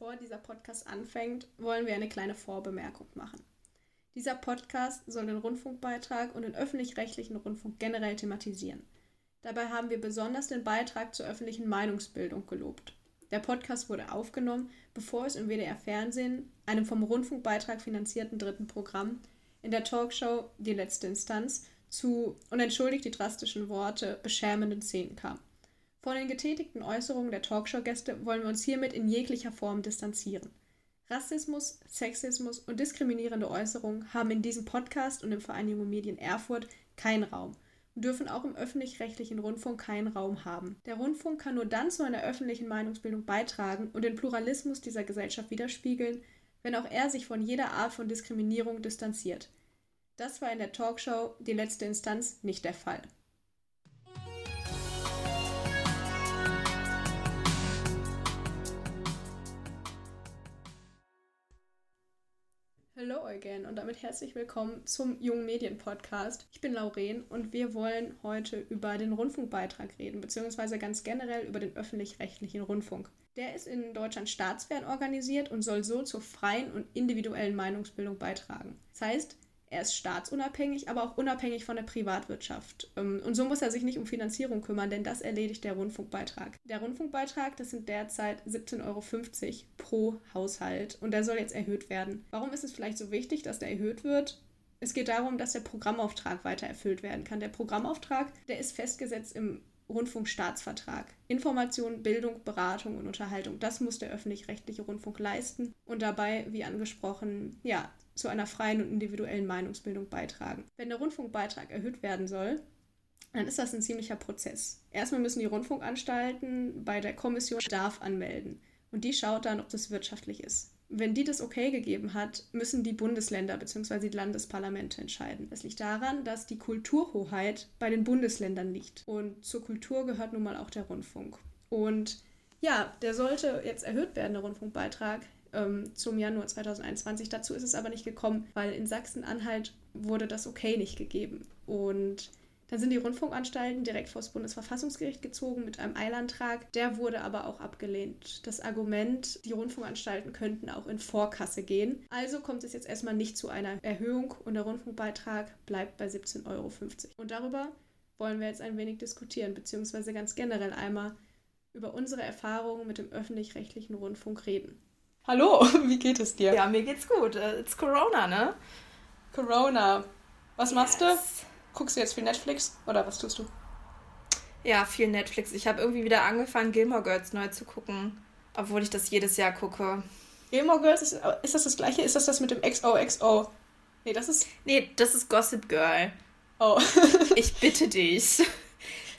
Bevor dieser Podcast anfängt, wollen wir eine kleine Vorbemerkung machen. Dieser Podcast soll den Rundfunkbeitrag und den öffentlich-rechtlichen Rundfunk generell thematisieren. Dabei haben wir besonders den Beitrag zur öffentlichen Meinungsbildung gelobt. Der Podcast wurde aufgenommen, bevor es im WDR Fernsehen, einem vom Rundfunkbeitrag finanzierten dritten Programm, in der Talkshow Die letzte Instanz zu, und entschuldigt die drastischen Worte, beschämenden Szenen kam. Von den getätigten Äußerungen der Talkshow-Gäste wollen wir uns hiermit in jeglicher Form distanzieren. Rassismus, Sexismus und diskriminierende Äußerungen haben in diesem Podcast und im Verein Junge Medien Erfurt keinen Raum und dürfen auch im öffentlich-rechtlichen Rundfunk keinen Raum haben. Der Rundfunk kann nur dann zu einer öffentlichen Meinungsbildung beitragen und den Pluralismus dieser Gesellschaft widerspiegeln, wenn auch er sich von jeder Art von Diskriminierung distanziert. Das war in der Talkshow Die letzte Instanz nicht der Fall. Hello again und damit herzlich willkommen zum Jungen Medien Podcast. Ich bin Lauren und wir wollen heute über den Rundfunkbeitrag reden, beziehungsweise ganz generell über den öffentlich-rechtlichen Rundfunk. Der ist in Deutschland staatsfern organisiert und soll so zur freien und individuellen Meinungsbildung beitragen. Das heißt, er ist staatsunabhängig, aber auch unabhängig von der Privatwirtschaft. Ähm, und so muss er sich nicht um Finanzierung kümmern, denn das erledigt der Rundfunkbeitrag. Der Rundfunkbeitrag, das sind derzeit 17,50 Euro pro Haushalt und der soll jetzt erhöht werden. Warum ist es vielleicht so wichtig, dass der erhöht wird? Es geht darum, dass der Programmauftrag weiter erfüllt werden kann. Der Programmauftrag, der ist festgesetzt im Rundfunkstaatsvertrag. Information, Bildung, Beratung und Unterhaltung, das muss der öffentlich-rechtliche Rundfunk leisten und dabei, wie angesprochen, ja, zu einer freien und individuellen Meinungsbildung beitragen. Wenn der Rundfunkbeitrag erhöht werden soll, dann ist das ein ziemlicher Prozess. Erstmal müssen die Rundfunkanstalten bei der Kommission Bedarf anmelden und die schaut dann, ob das wirtschaftlich ist. Wenn die das okay gegeben hat, müssen die Bundesländer bzw. die Landesparlamente entscheiden. Das liegt daran, dass die Kulturhoheit bei den Bundesländern liegt. Und zur Kultur gehört nun mal auch der Rundfunk. Und ja, der sollte jetzt erhöht werden, der Rundfunkbeitrag, ähm, zum Januar 2021. Dazu ist es aber nicht gekommen, weil in Sachsen-Anhalt wurde das okay nicht gegeben. Und dann sind die Rundfunkanstalten direkt vor das Bundesverfassungsgericht gezogen mit einem Eilantrag. Der wurde aber auch abgelehnt. Das Argument, die Rundfunkanstalten könnten auch in Vorkasse gehen. Also kommt es jetzt erstmal nicht zu einer Erhöhung und der Rundfunkbeitrag bleibt bei 17,50 Euro. Und darüber wollen wir jetzt ein wenig diskutieren, beziehungsweise ganz generell einmal über unsere Erfahrungen mit dem öffentlich-rechtlichen Rundfunk reden. Hallo, wie geht es dir? Ja, mir geht's gut. Äh, it's Corona, ne? Corona. Was yes. machst du? Guckst du jetzt viel Netflix oder was tust du? Ja, viel Netflix. Ich habe irgendwie wieder angefangen, Gilmore Girls neu zu gucken, obwohl ich das jedes Jahr gucke. Gilmore Girls, ist, ist das das gleiche? Ist das das mit dem XOXO? Nee, das ist... Nee, das ist Gossip Girl. Oh. ich bitte dich.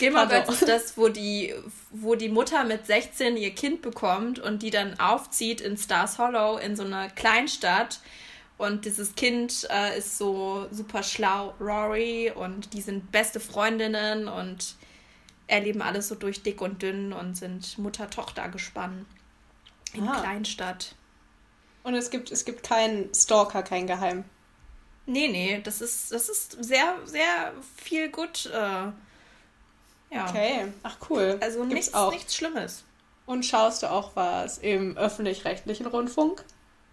Gilmore Girls ist das, wo die, wo die Mutter mit 16 ihr Kind bekommt und die dann aufzieht in Stars Hollow in so einer Kleinstadt und dieses Kind äh, ist so super schlau, Rory, und die sind beste Freundinnen und erleben alles so durch dick und dünn und sind Mutter-Tochter gespannt. In ah. Kleinstadt. Und es gibt, es gibt keinen Stalker, kein Geheim. Nee, nee, das ist, das ist sehr, sehr viel gut. Äh, ja. Okay, ach cool. Also nichts, auch. nichts Schlimmes. Und schaust du auch was im öffentlich-rechtlichen Rundfunk?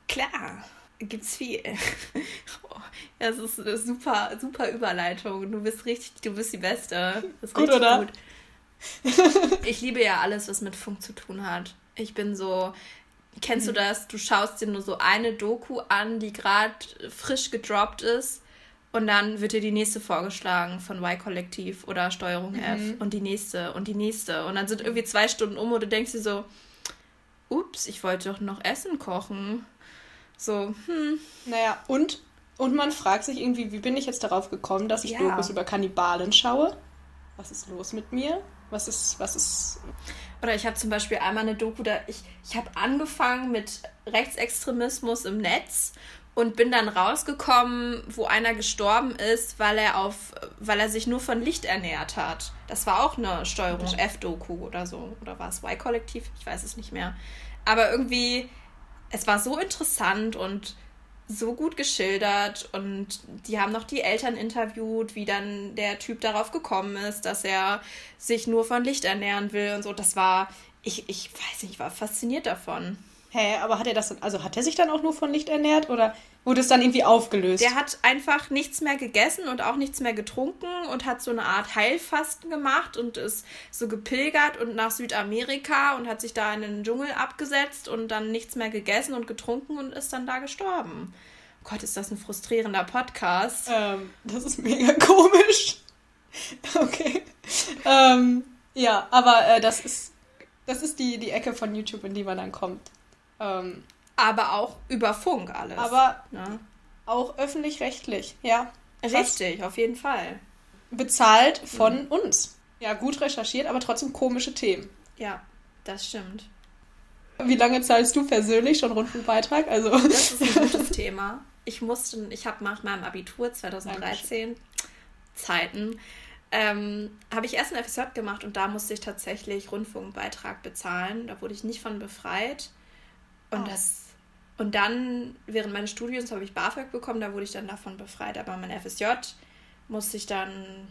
Klar gibt's viel. Das ist eine super, super Überleitung. Du bist richtig, du bist die Beste. gut, oder? Gut. Ich liebe ja alles, was mit Funk zu tun hat. Ich bin so, kennst du das? Du schaust dir nur so eine Doku an, die gerade frisch gedroppt ist. Und dann wird dir die nächste vorgeschlagen von Y-Kollektiv oder Steuerung mhm. F und die nächste und die nächste. Und dann sind irgendwie zwei Stunden um und du denkst dir so, ups, ich wollte doch noch Essen kochen. So, hm. Naja, und, und man fragt sich irgendwie, wie bin ich jetzt darauf gekommen, dass ich ja. Dokus über Kannibalen schaue? Was ist los mit mir? Was ist, was ist. Oder ich habe zum Beispiel einmal eine Doku, da ich, ich habe angefangen mit Rechtsextremismus im Netz und bin dann rausgekommen, wo einer gestorben ist, weil er auf, weil er sich nur von Licht ernährt hat. Das war auch eine Steuerung F-Doku oder so. Oder war es Y-Kollektiv? Ich weiß es nicht mehr. Aber irgendwie es war so interessant und so gut geschildert und die haben noch die Eltern interviewt, wie dann der Typ darauf gekommen ist, dass er sich nur von Licht ernähren will und so. Das war, ich, ich weiß nicht, ich war fasziniert davon. Hä, aber hat er das, also hat er sich dann auch nur von Licht ernährt oder wurde es dann irgendwie aufgelöst? Der hat einfach nichts mehr gegessen und auch nichts mehr getrunken und hat so eine Art Heilfasten gemacht und ist so gepilgert und nach Südamerika und hat sich da in den Dschungel abgesetzt und dann nichts mehr gegessen und getrunken und ist dann da gestorben. Gott, ist das ein frustrierender Podcast. Ähm, das ist mega komisch. Okay. Ähm, ja, aber äh, das ist, das ist die, die Ecke von YouTube, in die man dann kommt. Ähm, aber auch über Funk alles. Aber ja. auch öffentlich-rechtlich, ja. Richtig, auf jeden Fall. Bezahlt von mhm. uns. Ja, gut recherchiert, aber trotzdem komische Themen. Ja, das stimmt. Wie lange zahlst du persönlich schon Rundfunkbeitrag? Also das ist ein gutes Thema. Ich musste, ich habe nach meinem Abitur 2013 Zeiten, ähm, habe ich erst ein FSJ gemacht und da musste ich tatsächlich Rundfunkbeitrag bezahlen. Da wurde ich nicht von befreit. Und oh. das und dann, während meines Studiums, habe ich BAföG bekommen, da wurde ich dann davon befreit. Aber mein FSJ musste ich dann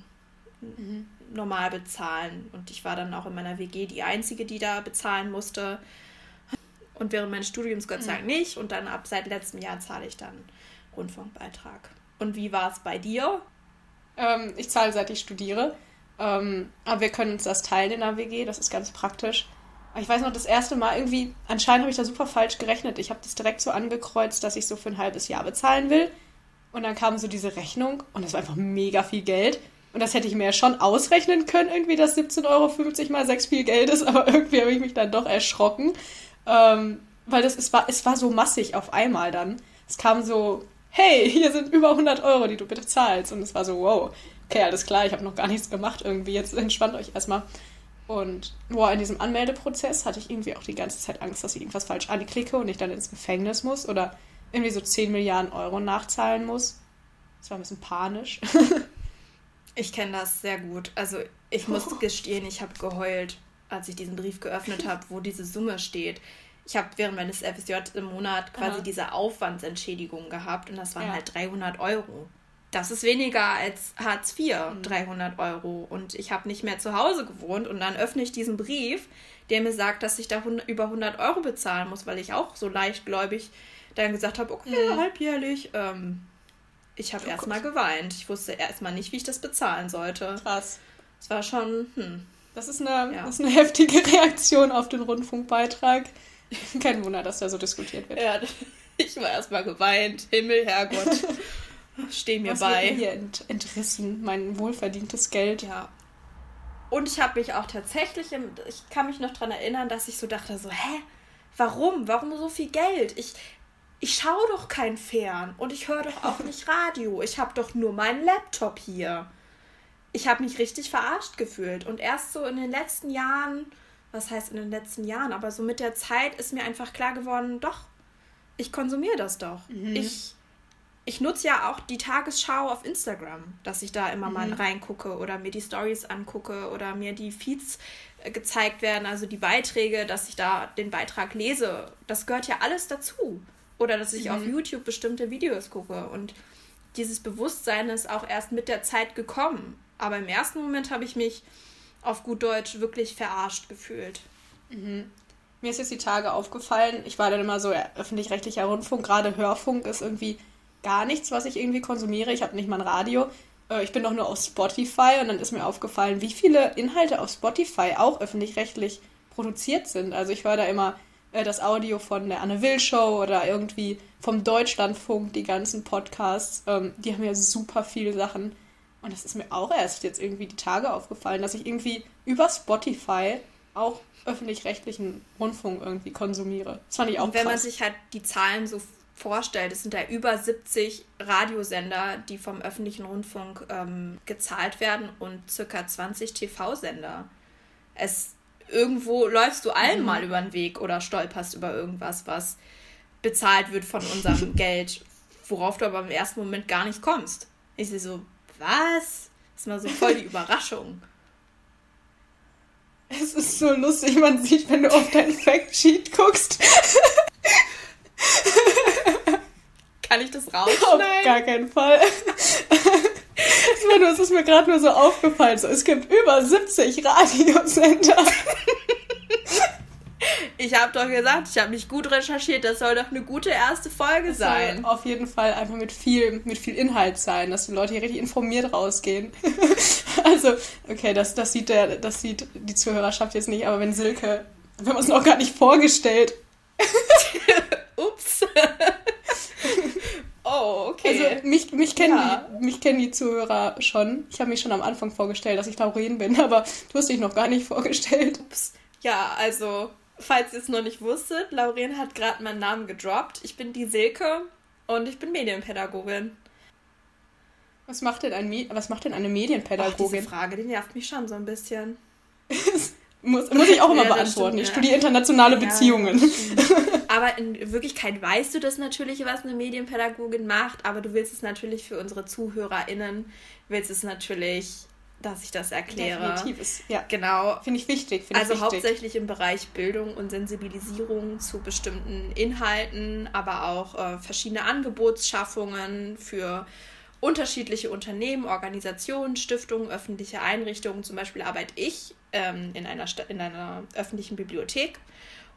mhm. normal bezahlen. Und ich war dann auch in meiner WG die Einzige, die da bezahlen musste. Und während meines Studiums Gott sei Dank mhm. nicht. Und dann ab seit letztem Jahr zahle ich dann Rundfunkbeitrag. Und wie war es bei dir? Ähm, ich zahle, seit ich studiere. Ähm, aber wir können uns das teilen in der WG, das ist ganz praktisch. Ich weiß noch, das erste Mal irgendwie, anscheinend habe ich da super falsch gerechnet. Ich habe das direkt so angekreuzt, dass ich so für ein halbes Jahr bezahlen will. Und dann kam so diese Rechnung und das war einfach mega viel Geld. Und das hätte ich mir ja schon ausrechnen können, irgendwie, dass 17,50 Euro mal 6 viel Geld ist, aber irgendwie habe ich mich dann doch erschrocken. Ähm, weil das, es, war, es war so massig auf einmal dann. Es kam so, hey, hier sind über 100 Euro, die du bitte zahlst. Und es war so, wow, okay, alles klar, ich habe noch gar nichts gemacht irgendwie, jetzt entspannt euch erstmal. Und boah, in diesem Anmeldeprozess hatte ich irgendwie auch die ganze Zeit Angst, dass ich irgendwas falsch anklicke und ich dann ins Gefängnis muss oder irgendwie so 10 Milliarden Euro nachzahlen muss. Das war ein bisschen panisch. ich kenne das sehr gut. Also ich muss oh. gestehen, ich habe geheult, als ich diesen Brief geöffnet habe, wo diese Summe steht. Ich habe während meines FSJ im Monat quasi Aha. diese Aufwandsentschädigung gehabt und das waren ja. halt 300 Euro das ist weniger als Hartz IV, 300 mhm. Euro. Und ich habe nicht mehr zu Hause gewohnt. Und dann öffne ich diesen Brief, der mir sagt, dass ich da über 100 Euro bezahlen muss, weil ich auch so leichtgläubig dann gesagt habe, okay, mhm. halbjährlich. Ähm, ich habe oh erstmal geweint. Ich wusste erstmal nicht, wie ich das bezahlen sollte. Krass. Es war schon, hm. Das ist, eine, ja. das ist eine heftige Reaktion auf den Rundfunkbeitrag. Kein Wunder, dass da so diskutiert wird. Ja, ich war erstmal geweint. Himmel, Herrgott. Steh mir Was bei. Wird mir hier ent entrissen, mein wohlverdientes Geld. Ja. Und ich habe mich auch tatsächlich, im, ich kann mich noch daran erinnern, dass ich so dachte, so, hä, warum? Warum so viel Geld? Ich, ich schaue doch kein Fern und ich höre doch auch nicht Radio. Ich habe doch nur meinen Laptop hier. Ich habe mich richtig verarscht gefühlt. Und erst so in den letzten Jahren, was heißt in den letzten Jahren, aber so mit der Zeit ist mir einfach klar geworden, doch, ich konsumiere das doch. Mhm. Ich ich nutze ja auch die Tagesschau auf Instagram, dass ich da immer mhm. mal reingucke oder mir die Stories angucke oder mir die Feeds äh, gezeigt werden, also die Beiträge, dass ich da den Beitrag lese. Das gehört ja alles dazu. Oder dass ich mhm. auf YouTube bestimmte Videos gucke. Und dieses Bewusstsein ist auch erst mit der Zeit gekommen. Aber im ersten Moment habe ich mich auf gut Deutsch wirklich verarscht gefühlt. Mhm. Mir ist jetzt die Tage aufgefallen, ich war dann immer so öffentlich-rechtlicher Rundfunk, gerade Hörfunk ist irgendwie gar nichts, was ich irgendwie konsumiere. Ich habe nicht mal ein Radio. Äh, ich bin doch nur auf Spotify und dann ist mir aufgefallen, wie viele Inhalte auf Spotify auch öffentlich-rechtlich produziert sind. Also ich höre da immer äh, das Audio von der Anne Will Show oder irgendwie vom Deutschlandfunk, die ganzen Podcasts. Ähm, die haben ja super viele Sachen. Und das ist mir auch erst jetzt irgendwie die Tage aufgefallen, dass ich irgendwie über Spotify auch öffentlich-rechtlichen Rundfunk irgendwie konsumiere. Das fand ich auch Und wenn krass. man sich halt die Zahlen so vorstellt, es sind da über 70 Radiosender, die vom öffentlichen Rundfunk ähm, gezahlt werden und circa 20 TV-Sender. Es irgendwo läufst du allen mhm. mal über den Weg oder stolperst über irgendwas, was bezahlt wird von unserem Geld, worauf du aber im ersten Moment gar nicht kommst. Ich sehe so, was? Das ist mal so voll die Überraschung. Es ist so lustig, man sieht, wenn du auf dein Factsheet guckst. Kann ich das rausschneiden? Auf gar keinen Fall. Es ist mir gerade nur so aufgefallen. So, es gibt über 70 Radiosender. Ich habe doch gesagt, ich habe mich gut recherchiert. Das soll doch eine gute erste Folge das sein. Soll auf jeden Fall einfach mit viel, mit viel Inhalt sein, dass die Leute hier richtig informiert rausgehen. also, okay, das, das, sieht der, das sieht die Zuhörerschaft jetzt nicht, aber wenn Silke, wir haben uns noch gar nicht vorgestellt. Ups. Oh, okay. Also mich, mich, kennen ja. die, mich kennen die Zuhörer schon. Ich habe mich schon am Anfang vorgestellt, dass ich Lauren bin, aber du hast dich noch gar nicht vorgestellt. Ups. Ja, also, falls ihr es noch nicht wusstet, Lauren hat gerade meinen Namen gedroppt. Ich bin die Silke und ich bin Medienpädagogin. Was macht denn, ein was macht denn eine Medienpädagogin? Ach, diese Frage, die nervt mich schon so ein bisschen. muss, muss ich auch immer ja, beantworten. Stimmt, ich studiere internationale Beziehungen. aber in Wirklichkeit weißt du das natürlich, was eine Medienpädagogin macht, aber du willst es natürlich für unsere ZuhörerInnen, willst es natürlich dass ich das erkläre. Definitiv ist, ja. Genau. Finde ich wichtig. Find also ich wichtig. hauptsächlich im Bereich Bildung und Sensibilisierung zu bestimmten Inhalten, aber auch äh, verschiedene Angebotsschaffungen für unterschiedliche Unternehmen, Organisationen, Stiftungen, öffentliche Einrichtungen. Zum Beispiel arbeite ich ähm, in, einer in einer öffentlichen Bibliothek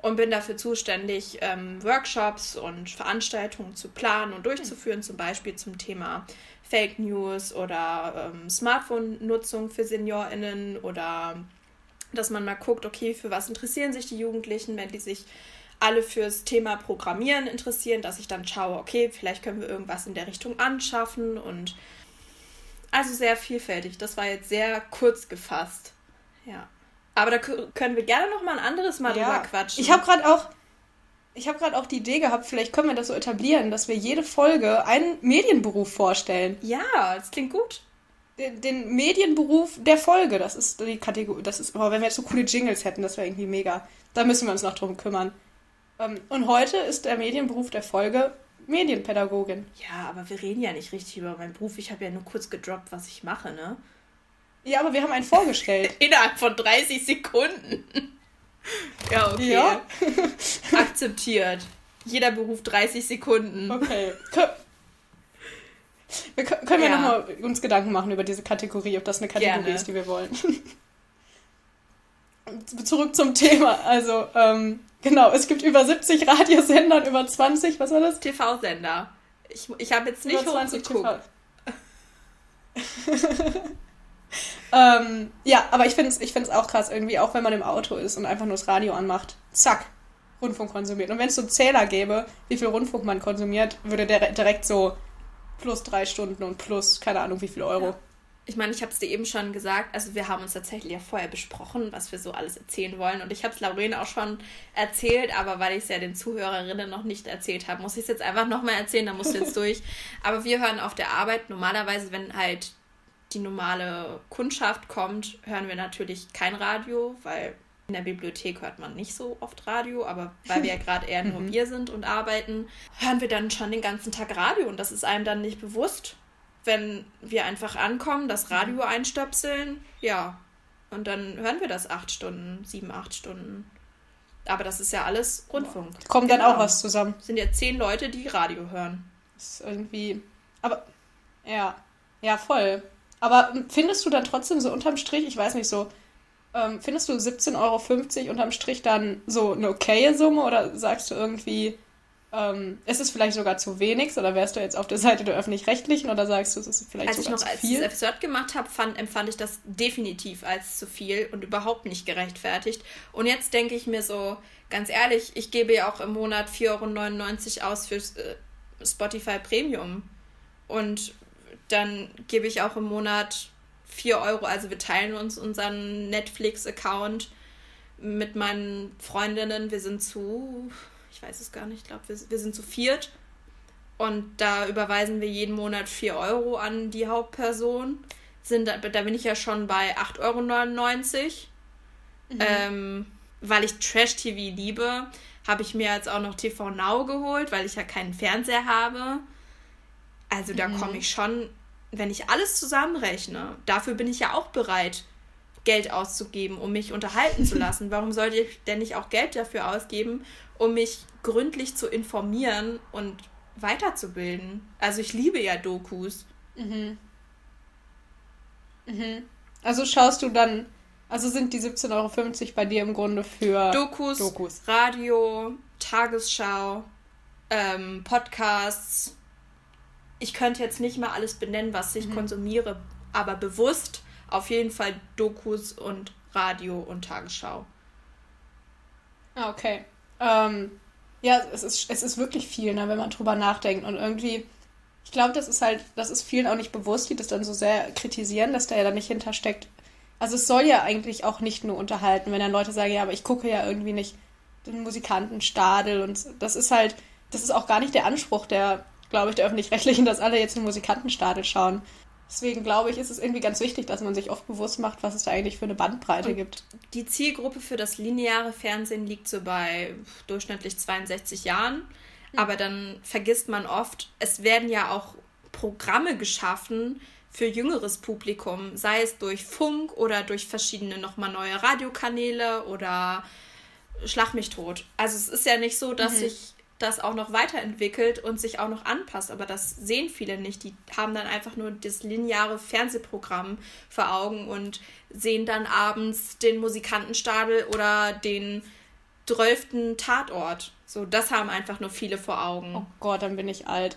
und bin dafür zuständig, ähm, Workshops und Veranstaltungen zu planen und durchzuführen, zum Beispiel zum Thema Fake News oder ähm, Smartphone-Nutzung für SeniorInnen oder dass man mal guckt, okay, für was interessieren sich die Jugendlichen, wenn die sich alle fürs Thema Programmieren interessieren, dass ich dann schaue, okay, vielleicht können wir irgendwas in der Richtung anschaffen und also sehr vielfältig. Das war jetzt sehr kurz gefasst. Ja. Aber da können wir gerne noch mal ein anderes Mal ja. drüber quatschen. Ich habe gerade auch ich habe gerade auch die Idee gehabt, vielleicht können wir das so etablieren, dass wir jede Folge einen Medienberuf vorstellen. Ja, das klingt gut. Den, den Medienberuf der Folge, das ist die Kategorie. Das ist, oh, wenn wir jetzt so coole Jingles hätten, das wäre irgendwie mega. Da müssen wir uns noch drum kümmern. Ähm, und heute ist der Medienberuf der Folge Medienpädagogin. Ja, aber wir reden ja nicht richtig über meinen Beruf. Ich habe ja nur kurz gedroppt, was ich mache, ne? Ja, aber wir haben einen vorgestellt. Innerhalb von 30 Sekunden. ja, okay. Ja. Akzeptiert. Jeder Beruf 30 Sekunden. Okay. Wir können ja, ja nochmal uns Gedanken machen über diese Kategorie, ob das eine Kategorie Gerne. ist, die wir wollen. Zurück zum Thema. Also, ähm, genau, es gibt über 70 Radiosender und über 20, was war das? TV-Sender. Ich, ich habe jetzt nicht über 20 hochgeguckt. ähm, ja, aber ich finde es ich auch krass, irgendwie, auch wenn man im Auto ist und einfach nur das Radio anmacht, zack, Rundfunk konsumiert. Und wenn es so einen Zähler gäbe, wie viel Rundfunk man konsumiert, würde der direkt so plus drei Stunden und plus, keine Ahnung, wie viel Euro. Ja. Ich meine, ich habe es dir eben schon gesagt, also wir haben uns tatsächlich ja vorher besprochen, was wir so alles erzählen wollen. Und ich habe es Lauren auch schon erzählt, aber weil ich es ja den Zuhörerinnen noch nicht erzählt habe, muss ich es jetzt einfach nochmal erzählen, da musst du jetzt durch. Aber wir hören auf der Arbeit normalerweise, wenn halt die normale Kundschaft kommt, hören wir natürlich kein Radio, weil in der Bibliothek hört man nicht so oft Radio, aber weil wir ja gerade eher nur mhm. wir sind und arbeiten, hören wir dann schon den ganzen Tag Radio und das ist einem dann nicht bewusst, wenn wir einfach ankommen, das Radio mhm. einstöpseln, ja, und dann hören wir das acht Stunden, sieben, acht Stunden. Aber das ist ja alles Rundfunk. Kommt genau. dann auch was zusammen. sind ja zehn Leute, die Radio hören. Das ist irgendwie. Aber. Ja. Ja, voll. Aber findest du dann trotzdem so unterm Strich, ich weiß nicht so, ähm, findest du 17,50 Euro unterm Strich dann so eine okaye Summe oder sagst du irgendwie, ähm, ist es vielleicht sogar zu wenig oder wärst du jetzt auf der Seite der Öffentlich-Rechtlichen oder sagst du, es ist vielleicht als sogar zu viel? Als ich noch als gemacht habe, fand, empfand ich das definitiv als zu viel und überhaupt nicht gerechtfertigt. Und jetzt denke ich mir so, ganz ehrlich, ich gebe ja auch im Monat 4,99 Euro aus für äh, Spotify Premium. Und dann gebe ich auch im Monat 4 Euro. Also wir teilen uns unseren Netflix-Account mit meinen Freundinnen. Wir sind zu, ich weiß es gar nicht, ich glaube, wir, wir sind zu viert. Und da überweisen wir jeden Monat 4 Euro an die Hauptperson. Sind, da, da bin ich ja schon bei 8,99 Euro. Mhm. Ähm, weil ich Trash-TV liebe, habe ich mir jetzt auch noch TV Now geholt, weil ich ja keinen Fernseher habe. Also da mhm. komme ich schon wenn ich alles zusammenrechne, dafür bin ich ja auch bereit, Geld auszugeben, um mich unterhalten zu lassen. Warum sollte ich denn nicht auch Geld dafür ausgeben, um mich gründlich zu informieren und weiterzubilden? Also ich liebe ja Dokus. Mhm. Mhm. Also schaust du dann Also sind die 17,50 Euro bei dir im Grunde für Dokus, Dokus. Radio, Tagesschau, ähm, Podcasts. Ich könnte jetzt nicht mal alles benennen, was ich mhm. konsumiere, aber bewusst auf jeden Fall Dokus und Radio und Tagesschau. Ah, okay. Ähm, ja, es ist, es ist wirklich viel, ne, wenn man drüber nachdenkt. Und irgendwie, ich glaube, das ist halt, das ist vielen auch nicht bewusst, die das dann so sehr kritisieren, dass da ja da nicht hintersteckt. Also es soll ja eigentlich auch nicht nur unterhalten, wenn dann Leute sagen, ja, aber ich gucke ja irgendwie nicht den Musikantenstadel und das ist halt, das ist auch gar nicht der Anspruch der, glaube ich, der Öffentlich-Rechtlichen, dass alle jetzt den Musikantenstadel schauen. Deswegen glaube ich, ist es irgendwie ganz wichtig, dass man sich oft bewusst macht, was es da eigentlich für eine Bandbreite und gibt. Die Zielgruppe für das lineare Fernsehen liegt so bei durchschnittlich 62 Jahren. Hm. Aber dann vergisst man oft, es werden ja auch Programme geschaffen für jüngeres Publikum, sei es durch Funk oder durch verschiedene nochmal neue Radiokanäle oder Schlag mich tot. Also es ist ja nicht so, dass mhm. sich das auch noch weiterentwickelt und sich auch noch anpasst. Aber das sehen viele nicht. Die haben dann einfach nur das lineare Fernsehprogramm vor Augen und sehen dann abends den Musikantenstadel oder den drölften Tatort. So, das haben einfach nur viele vor Augen. Oh Gott, dann bin ich alt.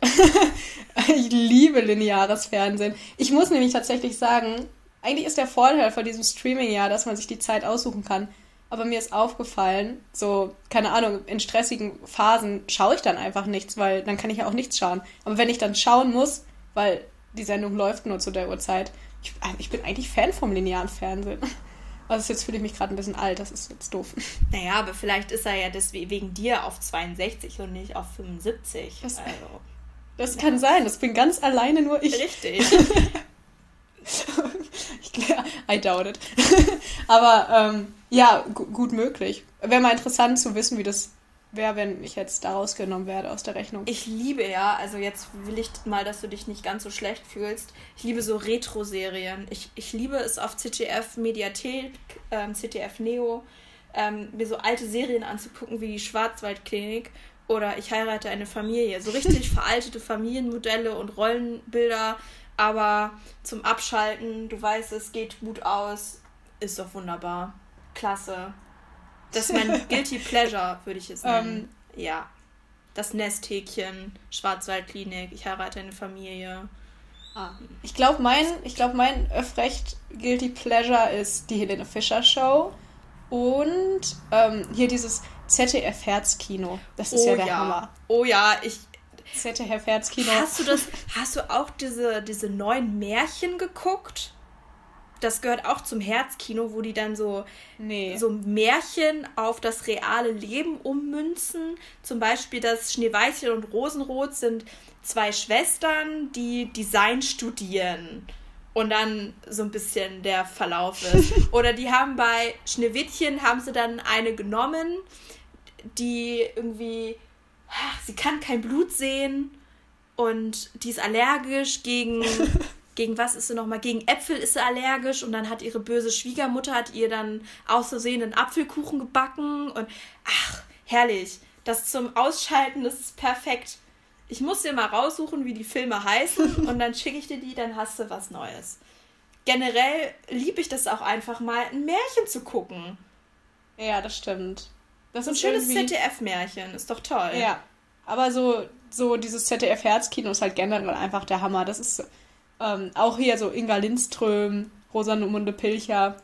ich liebe lineares Fernsehen. Ich muss nämlich tatsächlich sagen, eigentlich ist der Vorteil von diesem Streaming ja, dass man sich die Zeit aussuchen kann aber mir ist aufgefallen, so, keine Ahnung, in stressigen Phasen schaue ich dann einfach nichts, weil dann kann ich ja auch nichts schauen. Aber wenn ich dann schauen muss, weil die Sendung läuft nur zu der Uhrzeit, ich, äh, ich bin eigentlich Fan vom linearen Fernsehen. Also jetzt fühle ich mich gerade ein bisschen alt, das ist jetzt doof. Naja, aber vielleicht ist er ja deswegen dir auf 62 und nicht auf 75. Das, also, das ja. kann sein, das bin ganz alleine nur ich. Richtig. ich, I doubt it. aber ähm, ja, gut möglich. Wäre mal interessant zu wissen, wie das wäre, wenn ich jetzt da rausgenommen werde aus der Rechnung. Ich liebe ja, also jetzt will ich mal, dass du dich nicht ganz so schlecht fühlst. Ich liebe so Retro-Serien. Ich, ich liebe es auf CTF Mediathek, ähm, CTF Neo, ähm, mir so alte Serien anzugucken wie die Schwarzwaldklinik oder Ich heirate eine Familie. So richtig veraltete Familienmodelle und Rollenbilder, aber zum Abschalten, du weißt, es geht gut aus, ist doch wunderbar klasse. Das ist mein Guilty Pleasure, würde ich es nennen. Ähm, ja. Das Nesthäkchen, Schwarzwaldklinik, ich heirate eine Familie. Ah. Ich glaube, mein, glaub, mein Öffrecht Guilty Pleasure ist die Helene Fischer Show und ähm, hier dieses ZDF Herzkino. Das ist oh, ja der ja. Hammer. Oh ja, ich. ZDF Herzkino. Hast du das, hast du auch diese, diese neuen Märchen geguckt? das gehört auch zum Herzkino, wo die dann so, nee. so Märchen auf das reale Leben ummünzen. Zum Beispiel das Schneeweißchen und Rosenrot sind zwei Schwestern, die Design studieren. Und dann so ein bisschen der Verlauf ist. Oder die haben bei Schneewittchen haben sie dann eine genommen, die irgendwie, sie kann kein Blut sehen und die ist allergisch gegen gegen was ist sie nochmal? Gegen Äpfel ist sie allergisch und dann hat ihre böse Schwiegermutter hat ihr dann aus Versehen einen Apfelkuchen gebacken und ach, herrlich. Das zum Ausschalten, das ist perfekt. Ich muss dir mal raussuchen, wie die Filme heißen und dann schicke ich dir die, dann hast du was Neues. Generell liebe ich das auch einfach mal, ein Märchen zu gucken. Ja, das stimmt. Das so ein schönes ZDF-Märchen, ist doch toll. Ja, aber so, so dieses ZDF-Herzkino ist halt generell einfach der Hammer. Das ist ähm, auch hier so Inga Lindström, Rosamunde Pilcher,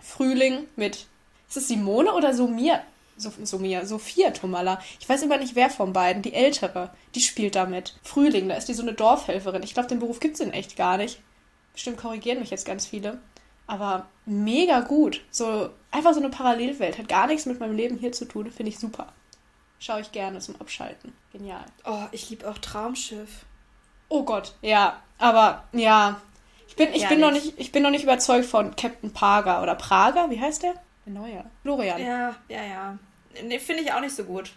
Frühling mit, ist es Simone oder Somia? Somia, Sophia Tomalla. Ich weiß immer nicht, wer von beiden. Die ältere, die spielt damit. Frühling, da ist die so eine Dorfhelferin. Ich glaube, den Beruf gibt es in echt gar nicht. Bestimmt korrigieren mich jetzt ganz viele. Aber mega gut. So, einfach so eine Parallelwelt. Hat gar nichts mit meinem Leben hier zu tun. Finde ich super. Schaue ich gerne zum Abschalten. Genial. Oh, ich liebe auch Traumschiff. Oh Gott, ja. Aber ja, ich bin, ich bin noch nicht, ich bin noch nicht überzeugt von Captain Prager oder Prager, wie heißt der? Der neue. Florian. Ja, ja, ja. Nee, finde ich auch nicht so gut.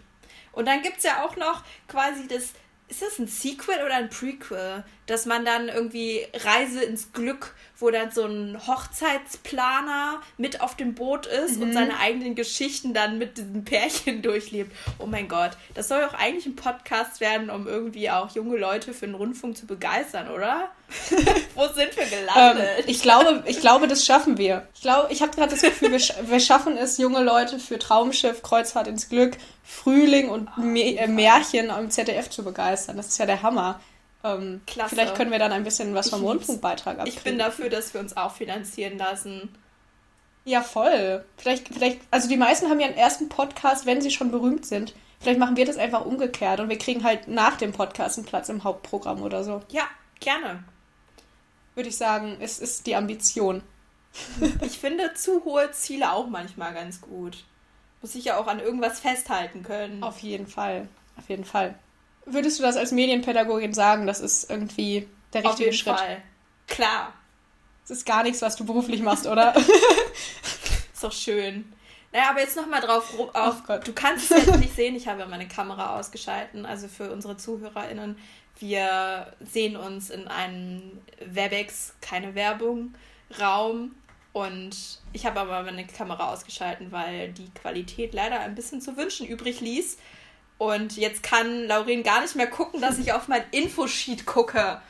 Und dann gibt es ja auch noch quasi das, ist das ein Sequel oder ein Prequel? Dass man dann irgendwie Reise ins Glück, wo dann so ein Hochzeitsplaner mit auf dem Boot ist mhm. und seine eigenen Geschichten dann mit diesem Pärchen durchlebt. Oh mein Gott, das soll auch eigentlich ein Podcast werden, um irgendwie auch junge Leute für den Rundfunk zu begeistern, oder? Wo sind wir gelandet? Ähm, ich, glaube, ich glaube, das schaffen wir. Ich glaube, ich habe gerade das Gefühl, wir, sch wir, schaffen es, junge Leute für Traumschiff, Kreuzfahrt ins Glück, Frühling und oh, Märchen am ZDF zu begeistern. Das ist ja der Hammer. Ähm, Klasse. Vielleicht können wir dann ein bisschen was vom Rundfunkbeitrag abkriegen. Ich bin dafür, dass wir uns auch finanzieren lassen. Ja, voll. Vielleicht, vielleicht, also die meisten haben ja einen ersten Podcast, wenn sie schon berühmt sind. Vielleicht machen wir das einfach umgekehrt und wir kriegen halt nach dem Podcast einen Platz im Hauptprogramm oder so. Ja, gerne. Würde ich sagen, es ist die Ambition. Ich finde zu hohe Ziele auch manchmal ganz gut. Muss ich ja auch an irgendwas festhalten können. Auf jeden Fall. Auf jeden Fall. Würdest du das als Medienpädagogin sagen, das ist irgendwie der richtige Auf jeden Schritt? Fall. Klar. Das ist gar nichts, was du beruflich machst, oder? ist doch schön. Naja, aber jetzt nochmal drauf. Auf, oh du kannst es jetzt nicht sehen, ich habe ja meine Kamera ausgeschalten. Also für unsere ZuhörerInnen, wir sehen uns in einem Webex, keine Werbung, Raum. Und ich habe aber meine Kamera ausgeschalten, weil die Qualität leider ein bisschen zu wünschen übrig ließ. Und jetzt kann Lauren gar nicht mehr gucken, dass ich auf mein Infosheet gucke.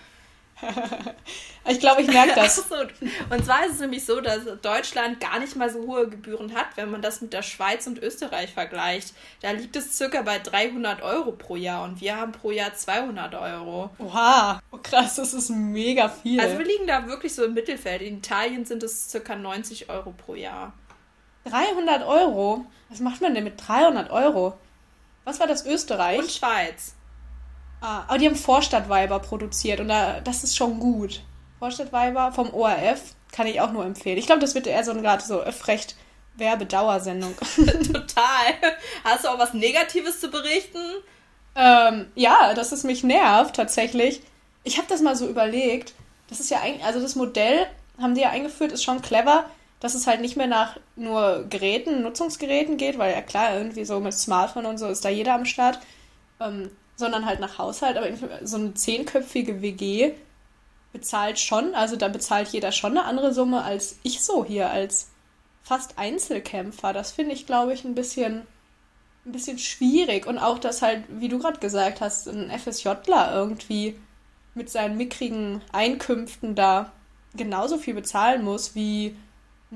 ich glaube, ich merke das. und zwar ist es nämlich so, dass Deutschland gar nicht mal so hohe Gebühren hat, wenn man das mit der Schweiz und Österreich vergleicht. Da liegt es circa bei 300 Euro pro Jahr und wir haben pro Jahr 200 Euro. Oha, oh krass, das ist mega viel. Also wir liegen da wirklich so im Mittelfeld. In Italien sind es circa 90 Euro pro Jahr. 300 Euro? Was macht man denn mit 300 Euro? Was war das, Österreich? Und Schweiz. Ah, aber die haben Vorstadtweiber produziert und da, das ist schon gut. Vorstadtweiber vom ORF kann ich auch nur empfehlen. Ich glaube, das wird eher so ein gerade so öffrecht Werbedauersendung. Total. Hast du auch was Negatives zu berichten? Ähm, ja, dass es mich nervt tatsächlich. Ich habe das mal so überlegt. Das ist ja eigentlich, also das Modell haben die ja eingeführt, ist schon clever, dass es halt nicht mehr nach nur Geräten, Nutzungsgeräten geht, weil ja klar, irgendwie so mit Smartphone und so ist da jeder am Start. Ähm, sondern halt nach Haushalt. Aber so eine zehnköpfige WG bezahlt schon, also da bezahlt jeder schon eine andere Summe als ich so hier als fast Einzelkämpfer. Das finde ich, glaube ich, ein bisschen, ein bisschen schwierig. Und auch, dass halt, wie du gerade gesagt hast, ein FSJler irgendwie mit seinen mickrigen Einkünften da genauso viel bezahlen muss wie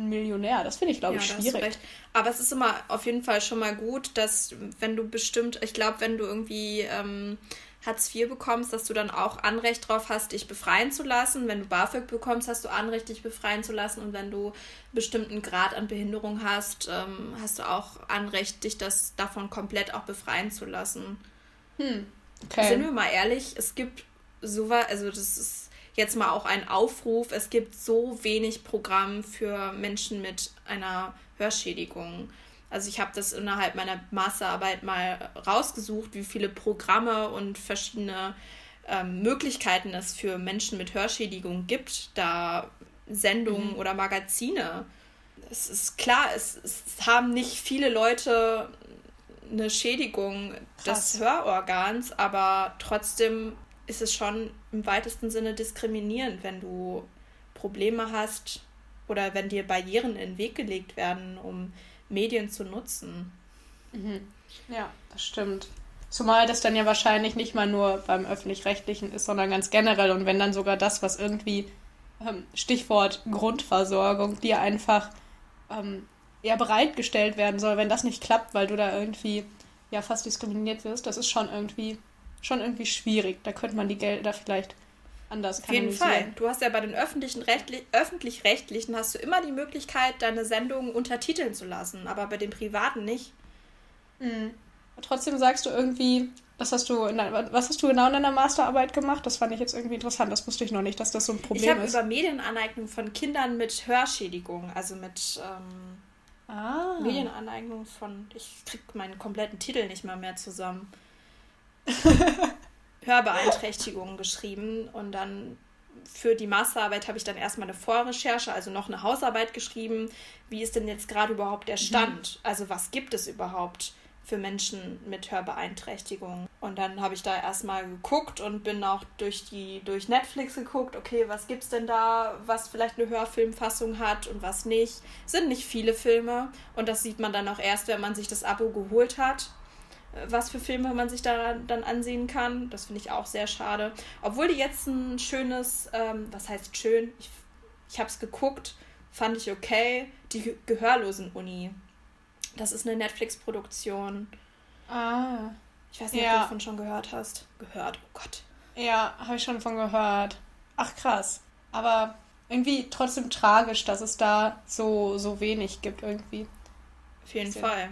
ein Millionär. Das finde ich, glaube ich, ja, schwierig. Aber es ist immer auf jeden Fall schon mal gut, dass wenn du bestimmt, ich glaube, wenn du irgendwie ähm, Hartz IV bekommst, dass du dann auch Anrecht drauf hast, dich befreien zu lassen. Wenn du BAföG bekommst, hast du Anrecht, dich befreien zu lassen. Und wenn du einen bestimmten Grad an Behinderung hast, ähm, hast du auch Anrecht, dich das davon komplett auch befreien zu lassen. Hm. Okay. Sind wir mal ehrlich, es gibt sowas, also das ist jetzt mal auch ein Aufruf. Es gibt so wenig Programm für Menschen mit einer Hörschädigung. Also ich habe das innerhalb meiner Masterarbeit mal rausgesucht, wie viele Programme und verschiedene ähm, Möglichkeiten es für Menschen mit Hörschädigung gibt, da Sendungen mhm. oder Magazine. Es ist klar, es, es, haben nicht viele Leute eine Schädigung Krass. des Hörorgans, aber trotzdem ist es schon im weitesten Sinne diskriminierend, wenn du Probleme hast oder wenn dir Barrieren in den Weg gelegt werden, um Medien zu nutzen. Mhm. Ja, das stimmt. Zumal das dann ja wahrscheinlich nicht mal nur beim öffentlich-rechtlichen ist, sondern ganz generell und wenn dann sogar das, was irgendwie ähm, Stichwort Grundversorgung, dir einfach ähm, ja bereitgestellt werden soll, wenn das nicht klappt, weil du da irgendwie ja fast diskriminiert wirst, das ist schon irgendwie schon irgendwie schwierig. Da könnte man die Gelder vielleicht anders Auf jeden Fall. Du hast ja bei den öffentlichen Rechtli öffentlich-rechtlichen hast du immer die Möglichkeit, deine Sendungen untertiteln zu lassen, aber bei den privaten nicht. Mhm. Trotzdem sagst du irgendwie, was hast du, deiner, was hast du genau in deiner Masterarbeit gemacht? Das fand ich jetzt irgendwie interessant. Das wusste ich noch nicht, dass das so ein Problem ich ist. Ich habe über Medienaneignung von Kindern mit Hörschädigung, also mit ähm, ah. Medienaneignung von, ich krieg meinen kompletten Titel nicht mal mehr zusammen. Hörbeeinträchtigungen geschrieben und dann für die Masterarbeit habe ich dann erstmal eine Vorrecherche, also noch eine Hausarbeit geschrieben. Wie ist denn jetzt gerade überhaupt der Stand? Mhm. Also was gibt es überhaupt für Menschen mit Hörbeeinträchtigungen? Und dann habe ich da erstmal geguckt und bin auch durch die durch Netflix geguckt, okay, was gibt es denn da, was vielleicht eine Hörfilmfassung hat und was nicht. Sind nicht viele Filme und das sieht man dann auch erst, wenn man sich das Abo geholt hat. Was für Filme man sich da dann ansehen kann. Das finde ich auch sehr schade. Obwohl die jetzt ein schönes, ähm, was heißt schön? Ich, ich habe es geguckt, fand ich okay. Die Gehörlosen-Uni. Das ist eine Netflix-Produktion. Ah. Ich weiß nicht, ja. ob du davon schon gehört hast. Gehört, oh Gott. Ja, habe ich schon von gehört. Ach krass. Aber irgendwie trotzdem tragisch, dass es da so, so wenig gibt irgendwie. Auf jeden Fall.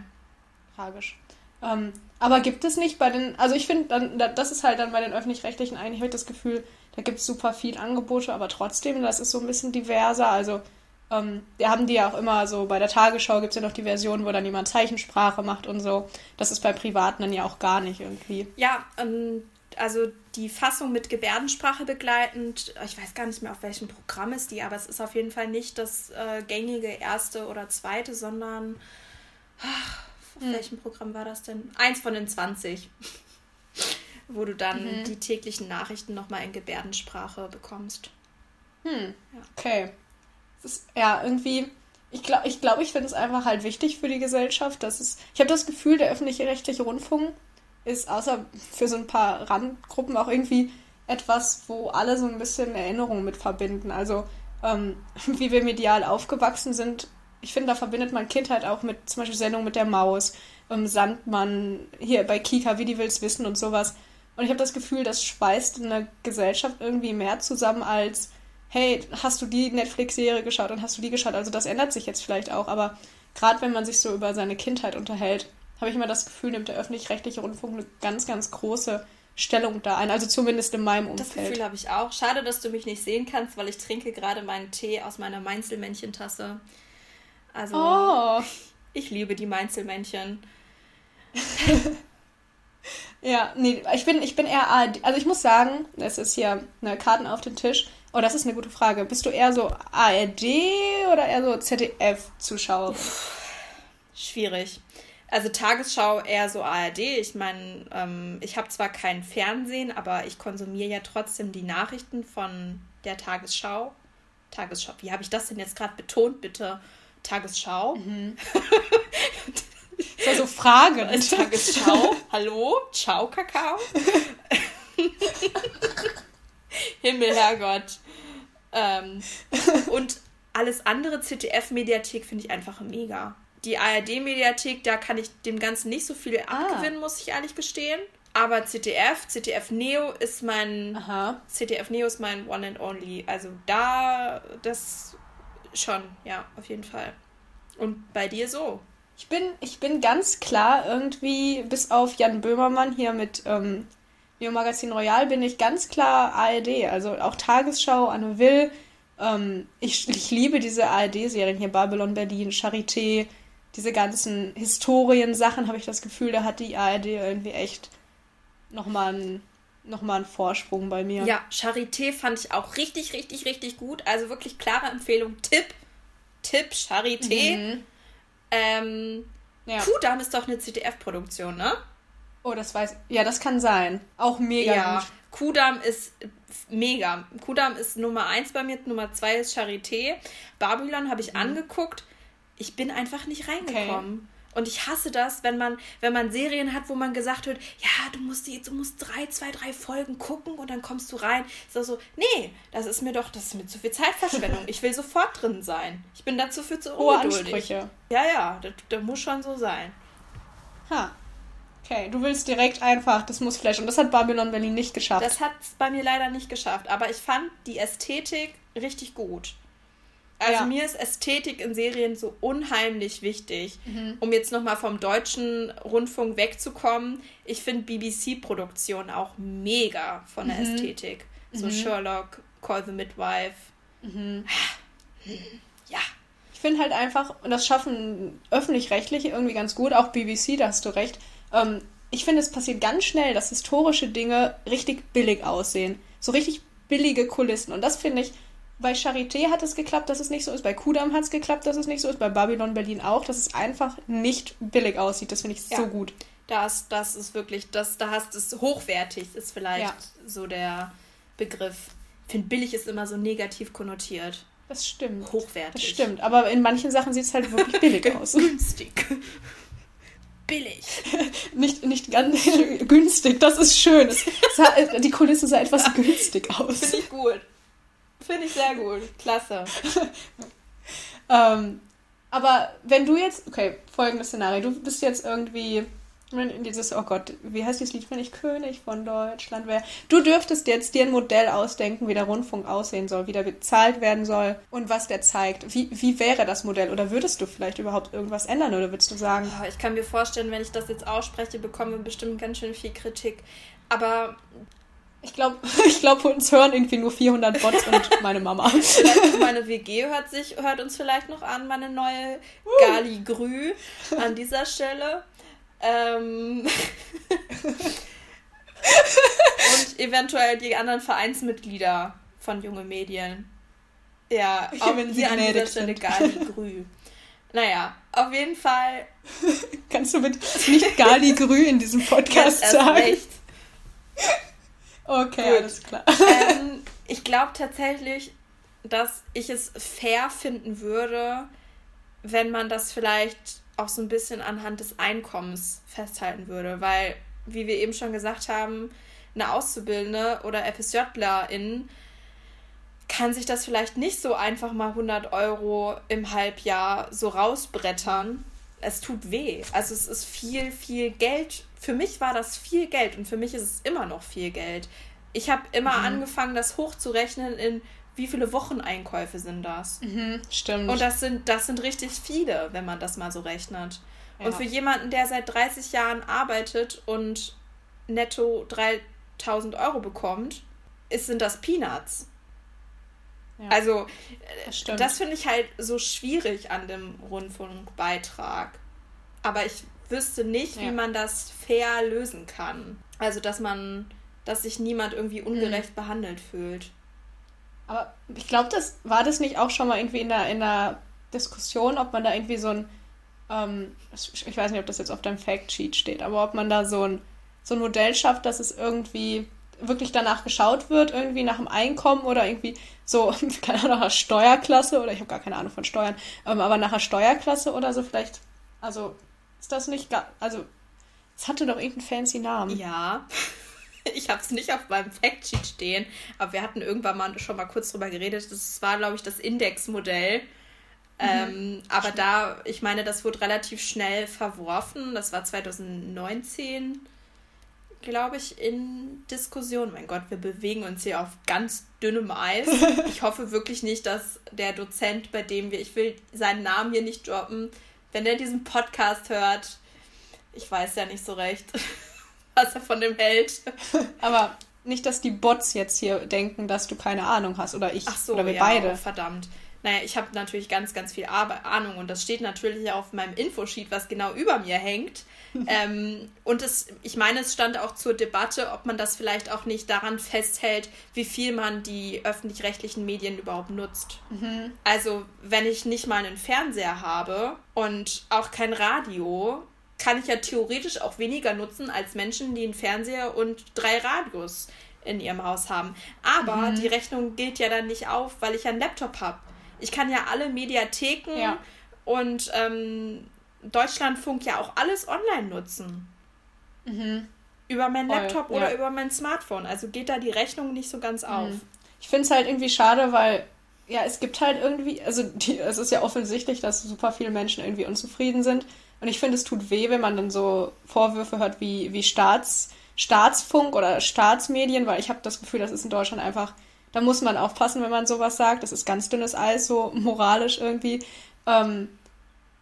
Tragisch. Ähm, aber gibt es nicht bei den, also ich finde, das ist halt dann bei den öffentlich-rechtlichen eigentlich ich das Gefühl, da gibt es super viel Angebote, aber trotzdem, das ist so ein bisschen diverser. Also ähm, wir haben die ja auch immer so, bei der Tagesschau gibt es ja noch die Version, wo dann jemand Zeichensprache macht und so. Das ist bei Privaten dann ja auch gar nicht irgendwie. Ja, ähm, also die Fassung mit Gebärdensprache begleitend, ich weiß gar nicht mehr, auf welchem Programm ist die, aber es ist auf jeden Fall nicht das äh, gängige erste oder zweite, sondern ach, auf hm. welchem Programm war das denn? Eins von den 20. wo du dann mhm. die täglichen Nachrichten nochmal in Gebärdensprache bekommst. Hm, ja. okay. Das ist, ja, irgendwie, ich glaube, ich, glaub, ich finde es einfach halt wichtig für die Gesellschaft, dass es, ich habe das Gefühl, der öffentliche rechtliche Rundfunk ist außer für so ein paar Randgruppen auch irgendwie etwas, wo alle so ein bisschen Erinnerungen mit verbinden. Also ähm, wie wir medial aufgewachsen sind, ich finde, da verbindet man Kindheit auch mit zum Beispiel Sendungen mit der Maus, ähm, Sandmann, hier bei Kika, wie die will's wissen und sowas. Und ich habe das Gefühl, das schweißt in der Gesellschaft irgendwie mehr zusammen als, hey, hast du die Netflix-Serie geschaut und hast du die geschaut? Also das ändert sich jetzt vielleicht auch, aber gerade wenn man sich so über seine Kindheit unterhält, habe ich immer das Gefühl, nimmt der öffentlich-rechtliche Rundfunk eine ganz, ganz große Stellung da ein. Also zumindest in meinem Umfeld. Das Gefühl habe ich auch. Schade, dass du mich nicht sehen kannst, weil ich trinke gerade meinen Tee aus meiner Mainzelmännchentasse. Also, oh. ich liebe die Mainzelmännchen. ja, nee, ich bin, ich bin eher ARD. Also ich muss sagen, es ist hier eine Karten auf dem Tisch. Oh, das ist eine gute Frage. Bist du eher so ARD oder eher so ZDF-Zuschauer? Schwierig. Also Tagesschau eher so ARD. Ich meine, ähm, ich habe zwar kein Fernsehen, aber ich konsumiere ja trotzdem die Nachrichten von der Tagesschau. Tagesschau. Wie habe ich das denn jetzt gerade betont, bitte? Tagesschau. Mhm. Das war so Fragen. Tagesschau. Hallo? Ciao, Kakao. Himmel, Herrgott. Ähm, und alles andere, ZDF-Mediathek, finde ich einfach mega. Die ARD-Mediathek, da kann ich dem Ganzen nicht so viel ah. abgewinnen, muss ich ehrlich gestehen. Aber ZDF, ZDF Neo ist mein. Aha. ZDF Neo ist mein One and Only. Also da, das schon, ja, auf jeden Fall. Und bei dir so? Ich bin, ich bin ganz klar irgendwie, bis auf Jan Böhmermann hier mit ähm, Magazin Royal, bin ich ganz klar ARD. Also auch Tagesschau, Anne Will. Ähm, ich, ich liebe diese ARD-Serien hier, Babylon Berlin, Charité, diese ganzen Historiensachen, habe ich das Gefühl, da hat die ARD irgendwie echt nochmal einen nochmal einen Vorsprung bei mir. Ja, Charité fand ich auch richtig, richtig, richtig gut. Also wirklich klare Empfehlung. Tipp, Tipp, Charité. Mhm. Ähm, ja. Kudamm ist doch eine ZDF-Produktion, ne? Oh, das weiß Ja, das kann sein. Auch mega ja. gut. Kudam ist mega. Kudam ist Nummer eins bei mir, Nummer zwei ist Charité. Babylon habe ich mhm. angeguckt. Ich bin einfach nicht reingekommen. Okay. Und ich hasse das, wenn man, wenn man Serien hat, wo man gesagt wird, ja, du musst die, du musst drei, zwei, drei Folgen gucken und dann kommst du rein. So, so, nee, das ist mir doch, das ist mir zu viel Zeitverschwendung. Ich will sofort drin sein. Ich bin dazu für zu ungeduldig. Hohe Ansprüche. Ja, ja, das, das muss schon so sein. Ha. Okay, du willst direkt einfach, das muss Flash. Und das hat Babylon Berlin nicht geschafft. Das hat es bei mir leider nicht geschafft. Aber ich fand die Ästhetik richtig gut. Also ja. mir ist Ästhetik in Serien so unheimlich wichtig. Mhm. Um jetzt nochmal vom deutschen Rundfunk wegzukommen, ich finde BBC-Produktion auch mega von der mhm. Ästhetik. So mhm. Sherlock, Call the Midwife. Mhm. Ja. Ich finde halt einfach, und das schaffen öffentlich-rechtliche irgendwie ganz gut, auch BBC, da hast du recht. Ähm, ich finde, es passiert ganz schnell, dass historische Dinge richtig billig aussehen. So richtig billige Kulissen. Und das finde ich bei Charité hat es geklappt, dass es nicht so ist. Bei Kudam hat es geklappt, dass es nicht so ist. Bei Babylon Berlin auch, dass es einfach nicht billig aussieht. Das finde ich ja. so gut. Das, das ist wirklich, das, da hast es hochwertig, ist vielleicht ja. so der Begriff. Ich finde, billig ist immer so negativ konnotiert. Das stimmt. Hochwertig. Das stimmt. Aber in manchen Sachen sieht es halt wirklich billig aus. Günstig. billig. nicht, nicht ganz günstig, das ist schön. Es sah, die Kulisse sah etwas günstig aus. Finde ich gut. Finde ich sehr gut. Klasse. ähm, aber wenn du jetzt, okay, folgendes Szenario, du bist jetzt irgendwie dieses, oh Gott, wie heißt dieses Lied, wenn ich König von Deutschland wäre? Du dürftest jetzt dir ein Modell ausdenken, wie der Rundfunk aussehen soll, wie der bezahlt werden soll und was der zeigt. Wie, wie wäre das Modell? Oder würdest du vielleicht überhaupt irgendwas ändern? Oder würdest du sagen... Ich kann mir vorstellen, wenn ich das jetzt ausspreche, bekommen wir bestimmt ganz schön viel Kritik. Aber ich glaube, ich glaub, uns hören irgendwie nur 400 Bots und meine Mama. Meine WG hört, sich, hört uns vielleicht noch an, meine neue Gali Grü an dieser Stelle. Ähm und eventuell die anderen Vereinsmitglieder von Junge Medien. Ja, auch wenn sie an dieser Stelle Gali Grü. Naja, auf jeden Fall. Kannst du mit nicht Gali Grü in diesem Podcast sagen? Recht. Okay, Gut. alles klar. Ähm, ich glaube tatsächlich, dass ich es fair finden würde, wenn man das vielleicht auch so ein bisschen anhand des Einkommens festhalten würde, weil, wie wir eben schon gesagt haben, eine Auszubildende oder FSJlerin kann sich das vielleicht nicht so einfach mal 100 Euro im Halbjahr so rausbrettern. Es tut weh. Also es ist viel, viel Geld. Für mich war das viel Geld und für mich ist es immer noch viel Geld. Ich habe immer mhm. angefangen, das hochzurechnen in wie viele Wocheneinkäufe sind das? Mhm, stimmt. Und das sind, das sind richtig viele, wenn man das mal so rechnet. Ja. Und für jemanden, der seit 30 Jahren arbeitet und netto 3000 Euro bekommt, ist, sind das Peanuts. Ja, also, das, das finde ich halt so schwierig an dem Rundfunkbeitrag. Aber ich wüsste nicht, ja. wie man das fair lösen kann. Also, dass man, dass sich niemand irgendwie ungerecht mhm. behandelt fühlt. Aber ich glaube, das war das nicht auch schon mal irgendwie in der, in der Diskussion, ob man da irgendwie so ein, ähm, ich weiß nicht, ob das jetzt auf deinem Fact-Sheet steht, aber ob man da so ein, so ein Modell schafft, dass es irgendwie wirklich danach geschaut wird, irgendwie nach dem Einkommen oder irgendwie so, keine Ahnung, nach einer Steuerklasse oder ich habe gar keine Ahnung von Steuern, ähm, aber nach einer Steuerklasse oder so vielleicht, also ist das nicht, also es hatte doch irgendeinen fancy Namen. Ja. Ich habe es nicht auf meinem Factsheet stehen, aber wir hatten irgendwann mal schon mal kurz drüber geredet. Das war, glaube ich, das Indexmodell. Mhm. Ähm, aber da, ich meine, das wurde relativ schnell verworfen. Das war 2019, glaube ich, in Diskussion. Mein Gott, wir bewegen uns hier auf ganz dünnem Eis. Ich hoffe wirklich nicht, dass der Dozent, bei dem wir, ich will seinen Namen hier nicht droppen, wenn er diesen Podcast hört, ich weiß ja nicht so recht was er von dem hält. Aber nicht, dass die Bots jetzt hier denken, dass du keine Ahnung hast oder ich Ach so, oder wir ja, beide. Oh, verdammt. Naja, ich habe natürlich ganz, ganz viel Ahnung und das steht natürlich auf meinem Infosheet, was genau über mir hängt. ähm, und es, ich meine, es stand auch zur Debatte, ob man das vielleicht auch nicht daran festhält, wie viel man die öffentlich-rechtlichen Medien überhaupt nutzt. Mhm. Also, wenn ich nicht mal einen Fernseher habe und auch kein Radio, kann ich ja theoretisch auch weniger nutzen als Menschen, die einen Fernseher und drei Radios in ihrem Haus haben. Aber mhm. die Rechnung geht ja dann nicht auf, weil ich ja einen Laptop habe. Ich kann ja alle Mediatheken ja. und ähm, Deutschlandfunk ja auch alles online nutzen. Mhm. Über meinen Laptop Voll, oder ja. über mein Smartphone. Also geht da die Rechnung nicht so ganz auf. Mhm. Ich finde es halt irgendwie schade, weil ja, es gibt halt irgendwie, also die, es ist ja offensichtlich, dass super viele Menschen irgendwie unzufrieden sind. Und ich finde, es tut weh, wenn man dann so Vorwürfe hört wie, wie Staats, Staatsfunk oder Staatsmedien, weil ich habe das Gefühl, das ist in Deutschland einfach, da muss man aufpassen, wenn man sowas sagt. Das ist ganz dünnes Eis, so moralisch irgendwie. Ähm,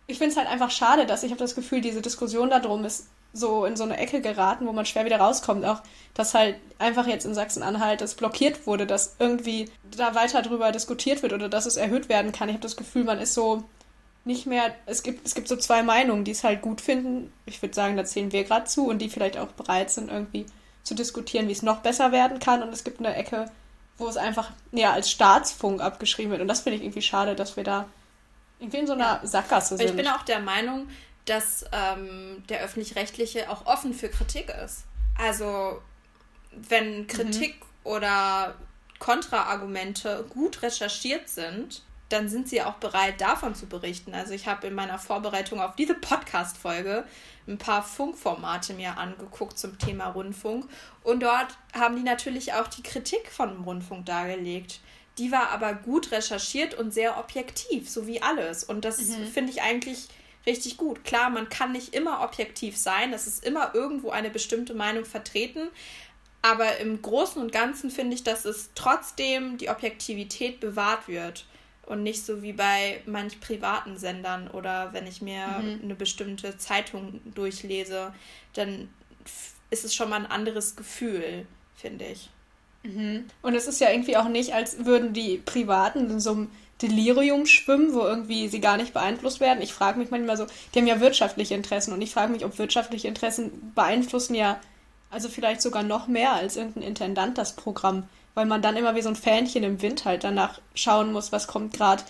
ich finde es halt einfach schade, dass ich habe das Gefühl, diese Diskussion darum ist so in so eine Ecke geraten, wo man schwer wieder rauskommt. Auch, dass halt einfach jetzt in Sachsen-Anhalt das blockiert wurde, dass irgendwie da weiter drüber diskutiert wird oder dass es erhöht werden kann. Ich habe das Gefühl, man ist so nicht mehr, es gibt, es gibt so zwei Meinungen, die es halt gut finden. Ich würde sagen, da zählen wir gerade zu und die vielleicht auch bereit sind, irgendwie zu diskutieren, wie es noch besser werden kann. Und es gibt eine Ecke, wo es einfach ja, als Staatsfunk abgeschrieben wird. Und das finde ich irgendwie schade, dass wir da irgendwie in so einer ja. Sackgasse sind. Ich bin auch der Meinung, dass ähm, der öffentlich-rechtliche auch offen für Kritik ist. Also wenn Kritik mhm. oder Kontraargumente gut recherchiert sind, dann sind sie auch bereit, davon zu berichten. Also ich habe in meiner Vorbereitung auf diese Podcast-Folge ein paar Funkformate mir angeguckt zum Thema Rundfunk. Und dort haben die natürlich auch die Kritik von dem Rundfunk dargelegt. Die war aber gut recherchiert und sehr objektiv, so wie alles. Und das mhm. finde ich eigentlich richtig gut. Klar, man kann nicht immer objektiv sein. Es ist immer irgendwo eine bestimmte Meinung vertreten. Aber im Großen und Ganzen finde ich, dass es trotzdem die Objektivität bewahrt wird und nicht so wie bei manch privaten Sendern oder wenn ich mir mhm. eine bestimmte Zeitung durchlese, dann ist es schon mal ein anderes Gefühl, finde ich. Mhm. Und es ist ja irgendwie auch nicht, als würden die Privaten in so einem Delirium schwimmen, wo irgendwie sie gar nicht beeinflusst werden. Ich frage mich manchmal so, die haben ja wirtschaftliche Interessen und ich frage mich, ob wirtschaftliche Interessen beeinflussen ja, also vielleicht sogar noch mehr als irgendein Intendant das Programm weil man dann immer wie so ein Fähnchen im Wind halt danach schauen muss, was kommt gerade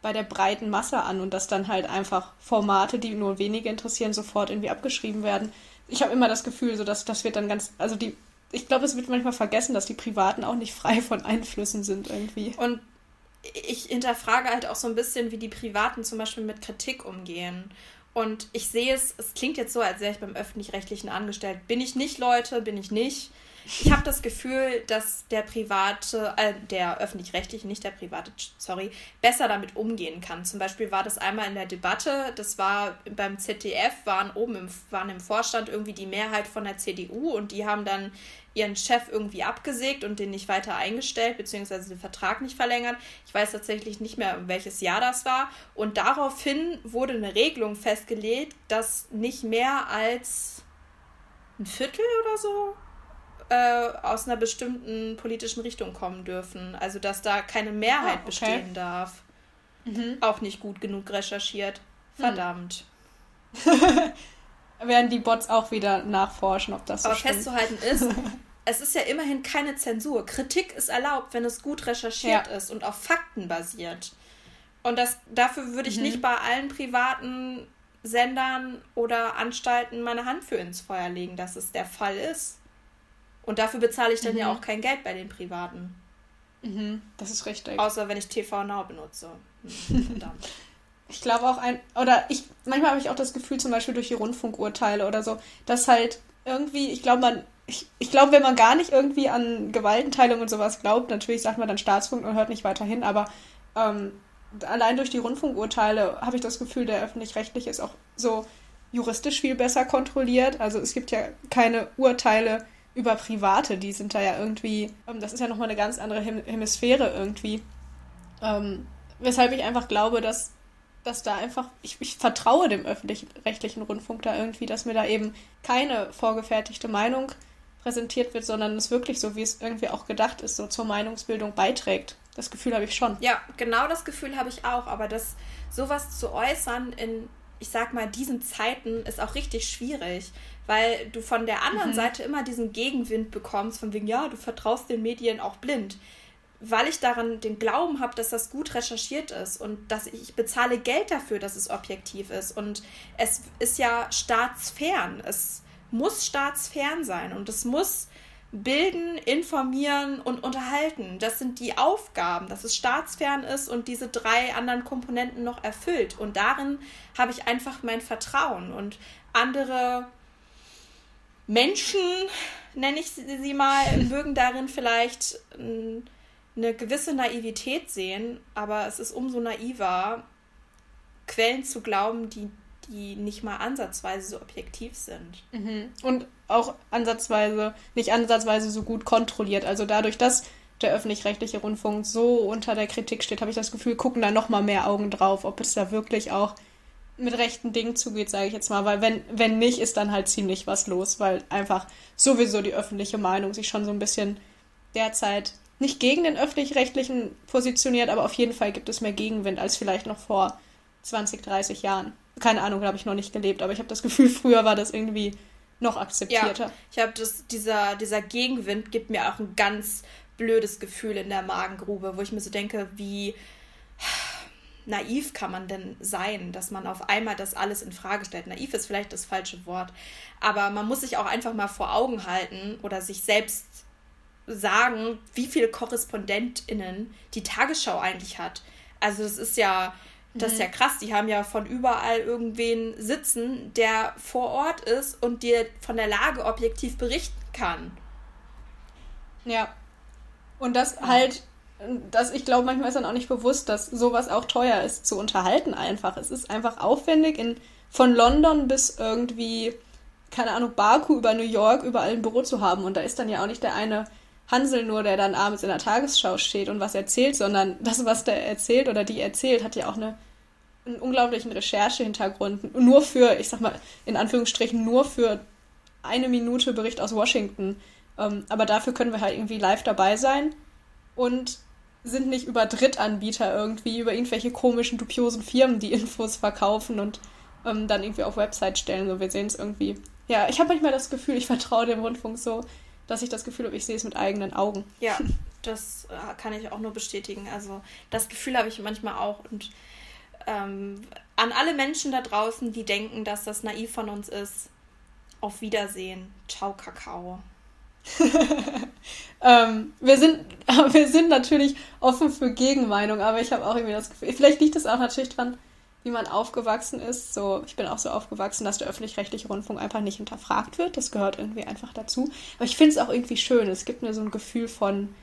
bei der breiten Masse an und dass dann halt einfach Formate, die nur wenige interessieren, sofort irgendwie abgeschrieben werden. Ich habe immer das Gefühl, so dass das wird dann ganz, also die, ich glaube, es wird manchmal vergessen, dass die Privaten auch nicht frei von Einflüssen sind irgendwie. Und ich hinterfrage halt auch so ein bisschen, wie die Privaten zum Beispiel mit Kritik umgehen. Und ich sehe es, es klingt jetzt so, als wäre ich beim öffentlich-rechtlichen angestellt. Bin ich nicht, Leute, bin ich nicht. Ich habe das Gefühl, dass der private, äh, der öffentlich-rechtliche, nicht der private, sorry, besser damit umgehen kann. Zum Beispiel war das einmal in der Debatte, das war beim ZDF, waren oben im, waren im Vorstand irgendwie die Mehrheit von der CDU und die haben dann ihren Chef irgendwie abgesägt und den nicht weiter eingestellt, beziehungsweise den Vertrag nicht verlängert. Ich weiß tatsächlich nicht mehr, welches Jahr das war. Und daraufhin wurde eine Regelung festgelegt, dass nicht mehr als ein Viertel oder so äh, aus einer bestimmten politischen Richtung kommen dürfen. Also dass da keine Mehrheit ah, okay. bestehen darf. Mhm. Auch nicht gut genug recherchiert. Hm. Verdammt. Werden die Bots auch wieder nachforschen, ob das so Aber stimmt. festzuhalten ist, es ist ja immerhin keine Zensur. Kritik ist erlaubt, wenn es gut recherchiert ja. ist und auf Fakten basiert. Und das, dafür würde ich mhm. nicht bei allen privaten Sendern oder Anstalten meine Hand für ins Feuer legen, dass es der Fall ist. Und dafür bezahle ich dann mhm. ja auch kein Geld bei den Privaten. Mhm, das ist richtig. Außer wenn ich TV Now benutze. Hm, verdammt. ich glaube auch ein, oder ich, manchmal habe ich auch das Gefühl, zum Beispiel durch die Rundfunkurteile oder so, dass halt irgendwie, ich glaube, man, ich, ich glaube, wenn man gar nicht irgendwie an Gewaltenteilung und sowas glaubt, natürlich sagt man dann Staatsfunk und hört nicht weiter hin, aber ähm, allein durch die Rundfunkurteile habe ich das Gefühl, der öffentlich-rechtliche ist auch so juristisch viel besser kontrolliert. Also es gibt ja keine Urteile, über Private, die sind da ja irgendwie, ähm, das ist ja nochmal eine ganz andere Hem Hemisphäre irgendwie. Ähm, weshalb ich einfach glaube, dass, dass da einfach, ich, ich vertraue dem öffentlich-rechtlichen Rundfunk da irgendwie, dass mir da eben keine vorgefertigte Meinung präsentiert wird, sondern es wirklich so, wie es irgendwie auch gedacht ist, so zur Meinungsbildung beiträgt. Das Gefühl habe ich schon. Ja, genau das Gefühl habe ich auch, aber das sowas zu äußern in, ich sag mal, diesen Zeiten ist auch richtig schwierig weil du von der anderen mhm. Seite immer diesen Gegenwind bekommst, von wegen, ja, du vertraust den Medien auch blind. Weil ich daran den Glauben habe, dass das gut recherchiert ist und dass ich, ich bezahle Geld dafür, dass es objektiv ist. Und es ist ja staatsfern. Es muss staatsfern sein und es muss bilden, informieren und unterhalten. Das sind die Aufgaben, dass es staatsfern ist und diese drei anderen Komponenten noch erfüllt. Und darin habe ich einfach mein Vertrauen. Und andere Menschen, nenne ich sie mal, mögen darin vielleicht eine gewisse Naivität sehen, aber es ist umso naiver, Quellen zu glauben, die, die nicht mal ansatzweise so objektiv sind. Mhm. Und auch ansatzweise, nicht ansatzweise so gut kontrolliert. Also dadurch, dass der öffentlich-rechtliche Rundfunk so unter der Kritik steht, habe ich das Gefühl, gucken da noch mal mehr Augen drauf, ob es da wirklich auch mit rechten Dingen zugeht, sage ich jetzt mal, weil wenn, wenn nicht, ist dann halt ziemlich was los, weil einfach sowieso die öffentliche Meinung sich schon so ein bisschen derzeit nicht gegen den öffentlich-rechtlichen positioniert, aber auf jeden Fall gibt es mehr Gegenwind als vielleicht noch vor 20, 30 Jahren. Keine Ahnung, da habe ich noch nicht gelebt, aber ich habe das Gefühl, früher war das irgendwie noch akzeptierter. Ja, ich habe das, dieser, dieser Gegenwind gibt mir auch ein ganz blödes Gefühl in der Magengrube, wo ich mir so denke, wie naiv kann man denn sein, dass man auf einmal das alles in Frage stellt? Naiv ist vielleicht das falsche Wort, aber man muss sich auch einfach mal vor Augen halten oder sich selbst sagen, wie viele KorrespondentInnen die Tagesschau eigentlich hat. Also das ist ja, das ist ja mhm. krass. Die haben ja von überall irgendwen sitzen, der vor Ort ist und dir von der Lage objektiv berichten kann. Ja. Und das halt, dass ich glaube, manchmal ist dann auch nicht bewusst, dass sowas auch teuer ist zu unterhalten einfach. Es ist einfach aufwendig, in, von London bis irgendwie, keine Ahnung, Baku über New York überall ein Büro zu haben. Und da ist dann ja auch nicht der eine Hansel nur, der dann abends in der Tagesschau steht und was erzählt, sondern das, was der erzählt oder die erzählt, hat ja auch eine, einen unglaublichen Recherchehintergrund. Nur für, ich sag mal, in Anführungsstrichen, nur für eine Minute Bericht aus Washington. Ähm, aber dafür können wir halt irgendwie live dabei sein und sind nicht über Drittanbieter irgendwie, über irgendwelche komischen, dubiosen Firmen, die Infos verkaufen und ähm, dann irgendwie auf Website stellen. So, wir sehen es irgendwie. Ja, ich habe manchmal das Gefühl, ich vertraue dem Rundfunk so, dass ich das Gefühl habe, ich sehe es mit eigenen Augen. Ja, das äh, kann ich auch nur bestätigen. Also das Gefühl habe ich manchmal auch. Und ähm, an alle Menschen da draußen, die denken, dass das naiv von uns ist, auf Wiedersehen. Ciao, Kakao. ähm, wir, sind, wir sind natürlich offen für Gegenmeinung, aber ich habe auch irgendwie das Gefühl, vielleicht liegt es auch natürlich dran, wie man aufgewachsen ist. So, ich bin auch so aufgewachsen, dass der öffentlich-rechtliche Rundfunk einfach nicht hinterfragt wird. Das gehört irgendwie einfach dazu. Aber ich finde es auch irgendwie schön. Es gibt mir so ein Gefühl von,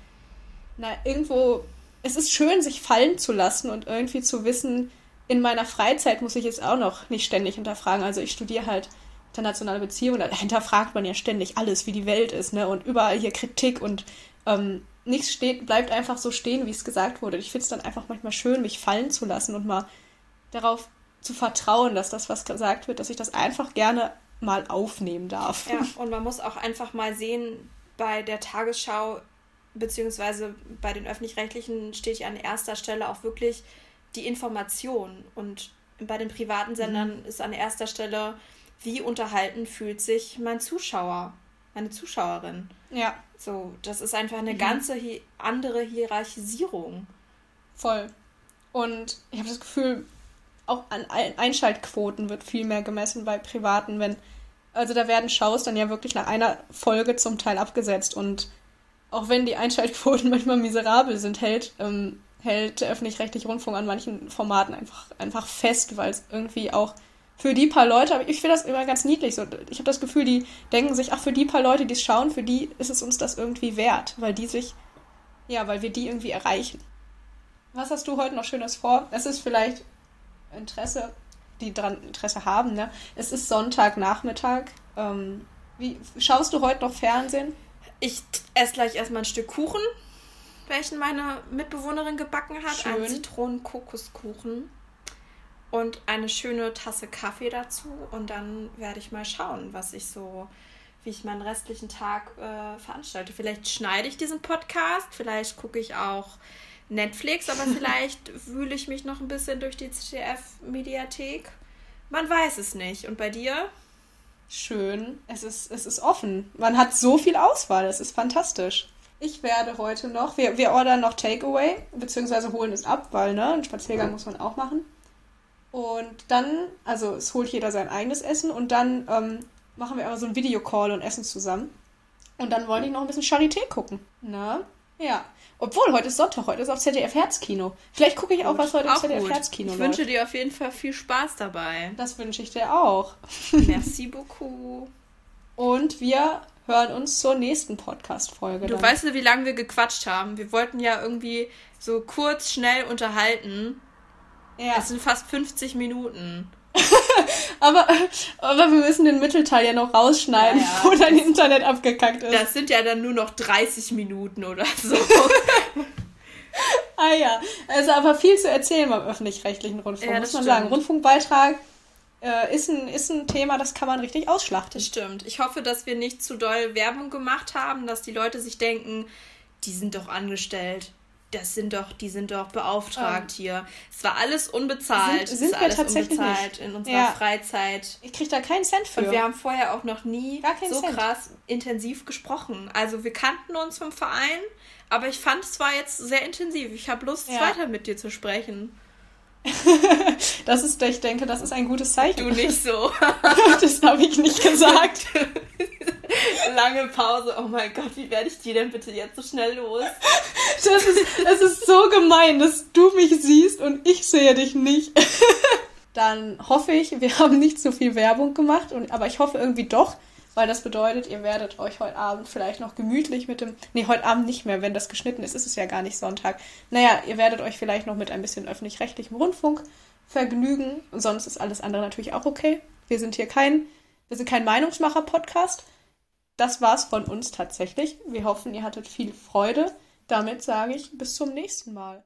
na, irgendwo, es ist schön, sich fallen zu lassen und irgendwie zu wissen, in meiner Freizeit muss ich jetzt auch noch nicht ständig hinterfragen. Also ich studiere halt internationale Beziehungen, da hinterfragt man ja ständig alles, wie die Welt ist, ne? Und überall hier Kritik und ähm, nichts steht, bleibt einfach so stehen, wie es gesagt wurde. Ich finde es dann einfach manchmal schön, mich fallen zu lassen und mal darauf zu vertrauen, dass das, was gesagt wird, dass ich das einfach gerne mal aufnehmen darf. Ja, und man muss auch einfach mal sehen, bei der Tagesschau beziehungsweise bei den öffentlich-rechtlichen steht ja an erster Stelle auch wirklich die Information und bei den privaten Sendern mhm. ist an erster Stelle, wie unterhalten fühlt sich mein Zuschauer, meine Zuschauerin. Ja. So, das ist einfach eine mhm. ganze hi andere Hierarchisierung. Voll. Und ich habe das Gefühl, auch an Einschaltquoten wird viel mehr gemessen bei Privaten, wenn, also da werden Shows dann ja wirklich nach einer Folge zum Teil abgesetzt und auch wenn die Einschaltquoten manchmal miserabel sind, hält, ähm, hält der öffentlich-rechtliche Rundfunk an manchen Formaten einfach, einfach fest, weil es irgendwie auch für die paar Leute, aber ich finde das immer ganz niedlich. So, ich habe das Gefühl, die denken sich, ach, für die paar Leute, die es schauen, für die ist es uns das irgendwie wert, weil die sich, ja, weil wir die irgendwie erreichen. Was hast du heute noch Schönes vor? Es ist vielleicht Interesse, die daran Interesse haben, ne? Es ist Sonntagnachmittag. Ähm, wie, schaust du heute noch Fernsehen? Ich esse gleich erstmal ein Stück Kuchen, welchen meine Mitbewohnerin gebacken hat. Schön. Ein Zitronen-Kokoskuchen. Und eine schöne Tasse Kaffee dazu. Und dann werde ich mal schauen, was ich so, wie ich meinen restlichen Tag äh, veranstalte. Vielleicht schneide ich diesen Podcast, vielleicht gucke ich auch Netflix, aber vielleicht wühle ich mich noch ein bisschen durch die ZDF-Mediathek. Man weiß es nicht. Und bei dir? Schön. Es ist, es ist offen. Man hat so viel Auswahl. Es ist fantastisch. Ich werde heute noch, wir, wir ordern noch Takeaway, beziehungsweise holen es ab, weil, ne, einen Spaziergang muss man auch machen. Und dann, also es holt jeder sein eigenes Essen und dann ähm, machen wir aber so einen Videocall und essen zusammen. Und dann wollen die noch ein bisschen Charité gucken. Na? Ja. Obwohl, heute ist Sonntag, heute ist auf ZDF Herzkino. Vielleicht gucke ich auch, gut, was heute auf ZDF gut. Herzkino Ich wünsche dir auf jeden Fall viel Spaß dabei. Das wünsche ich dir auch. Merci beaucoup. Und wir hören uns zur nächsten Podcast-Folge. Du dann. weißt ja, wie lange wir gequatscht haben. Wir wollten ja irgendwie so kurz, schnell unterhalten. Ja. Es sind fast 50 Minuten. aber, aber wir müssen den Mittelteil ja noch rausschneiden, ja, ja. wo dein Internet abgekackt ist. Das sind ja dann nur noch 30 Minuten oder so. ah ja, also aber viel zu erzählen beim öffentlich-rechtlichen Rundfunk, ja, muss man stimmt. sagen. Rundfunkbeitrag äh, ist, ein, ist ein Thema, das kann man richtig ausschlachten. Das stimmt. Ich hoffe, dass wir nicht zu doll Werbung gemacht haben, dass die Leute sich denken, die sind doch angestellt das sind doch, die sind doch beauftragt um, hier. Es war alles unbezahlt. Sind, sind wir alles tatsächlich unbezahlt nicht. in unserer ja. Freizeit. Ich kriege da keinen Cent für. Und wir haben vorher auch noch nie so Cent. krass intensiv gesprochen. Also wir kannten uns vom Verein, aber ich fand es war jetzt sehr intensiv. Ich habe Lust, ja. weiter mit dir zu sprechen. das ist, ich denke, das ist ein gutes Zeichen. Du nicht so. das habe ich nicht gesagt. Lange Pause. Oh mein Gott, wie werde ich die denn bitte jetzt so schnell los? Das ist, das ist so gemein, dass du mich siehst und ich sehe dich nicht. Dann hoffe ich, wir haben nicht so viel Werbung gemacht, und, aber ich hoffe irgendwie doch, weil das bedeutet, ihr werdet euch heute Abend vielleicht noch gemütlich mit dem. Nee, heute Abend nicht mehr, wenn das geschnitten ist, ist es ja gar nicht Sonntag. Naja, ihr werdet euch vielleicht noch mit ein bisschen öffentlich-rechtlichem Rundfunk vergnügen. Und sonst ist alles andere natürlich auch okay. Wir sind hier kein, wir sind kein Meinungsmacher-Podcast. Das war's von uns tatsächlich. Wir hoffen, ihr hattet viel Freude. Damit sage ich bis zum nächsten Mal.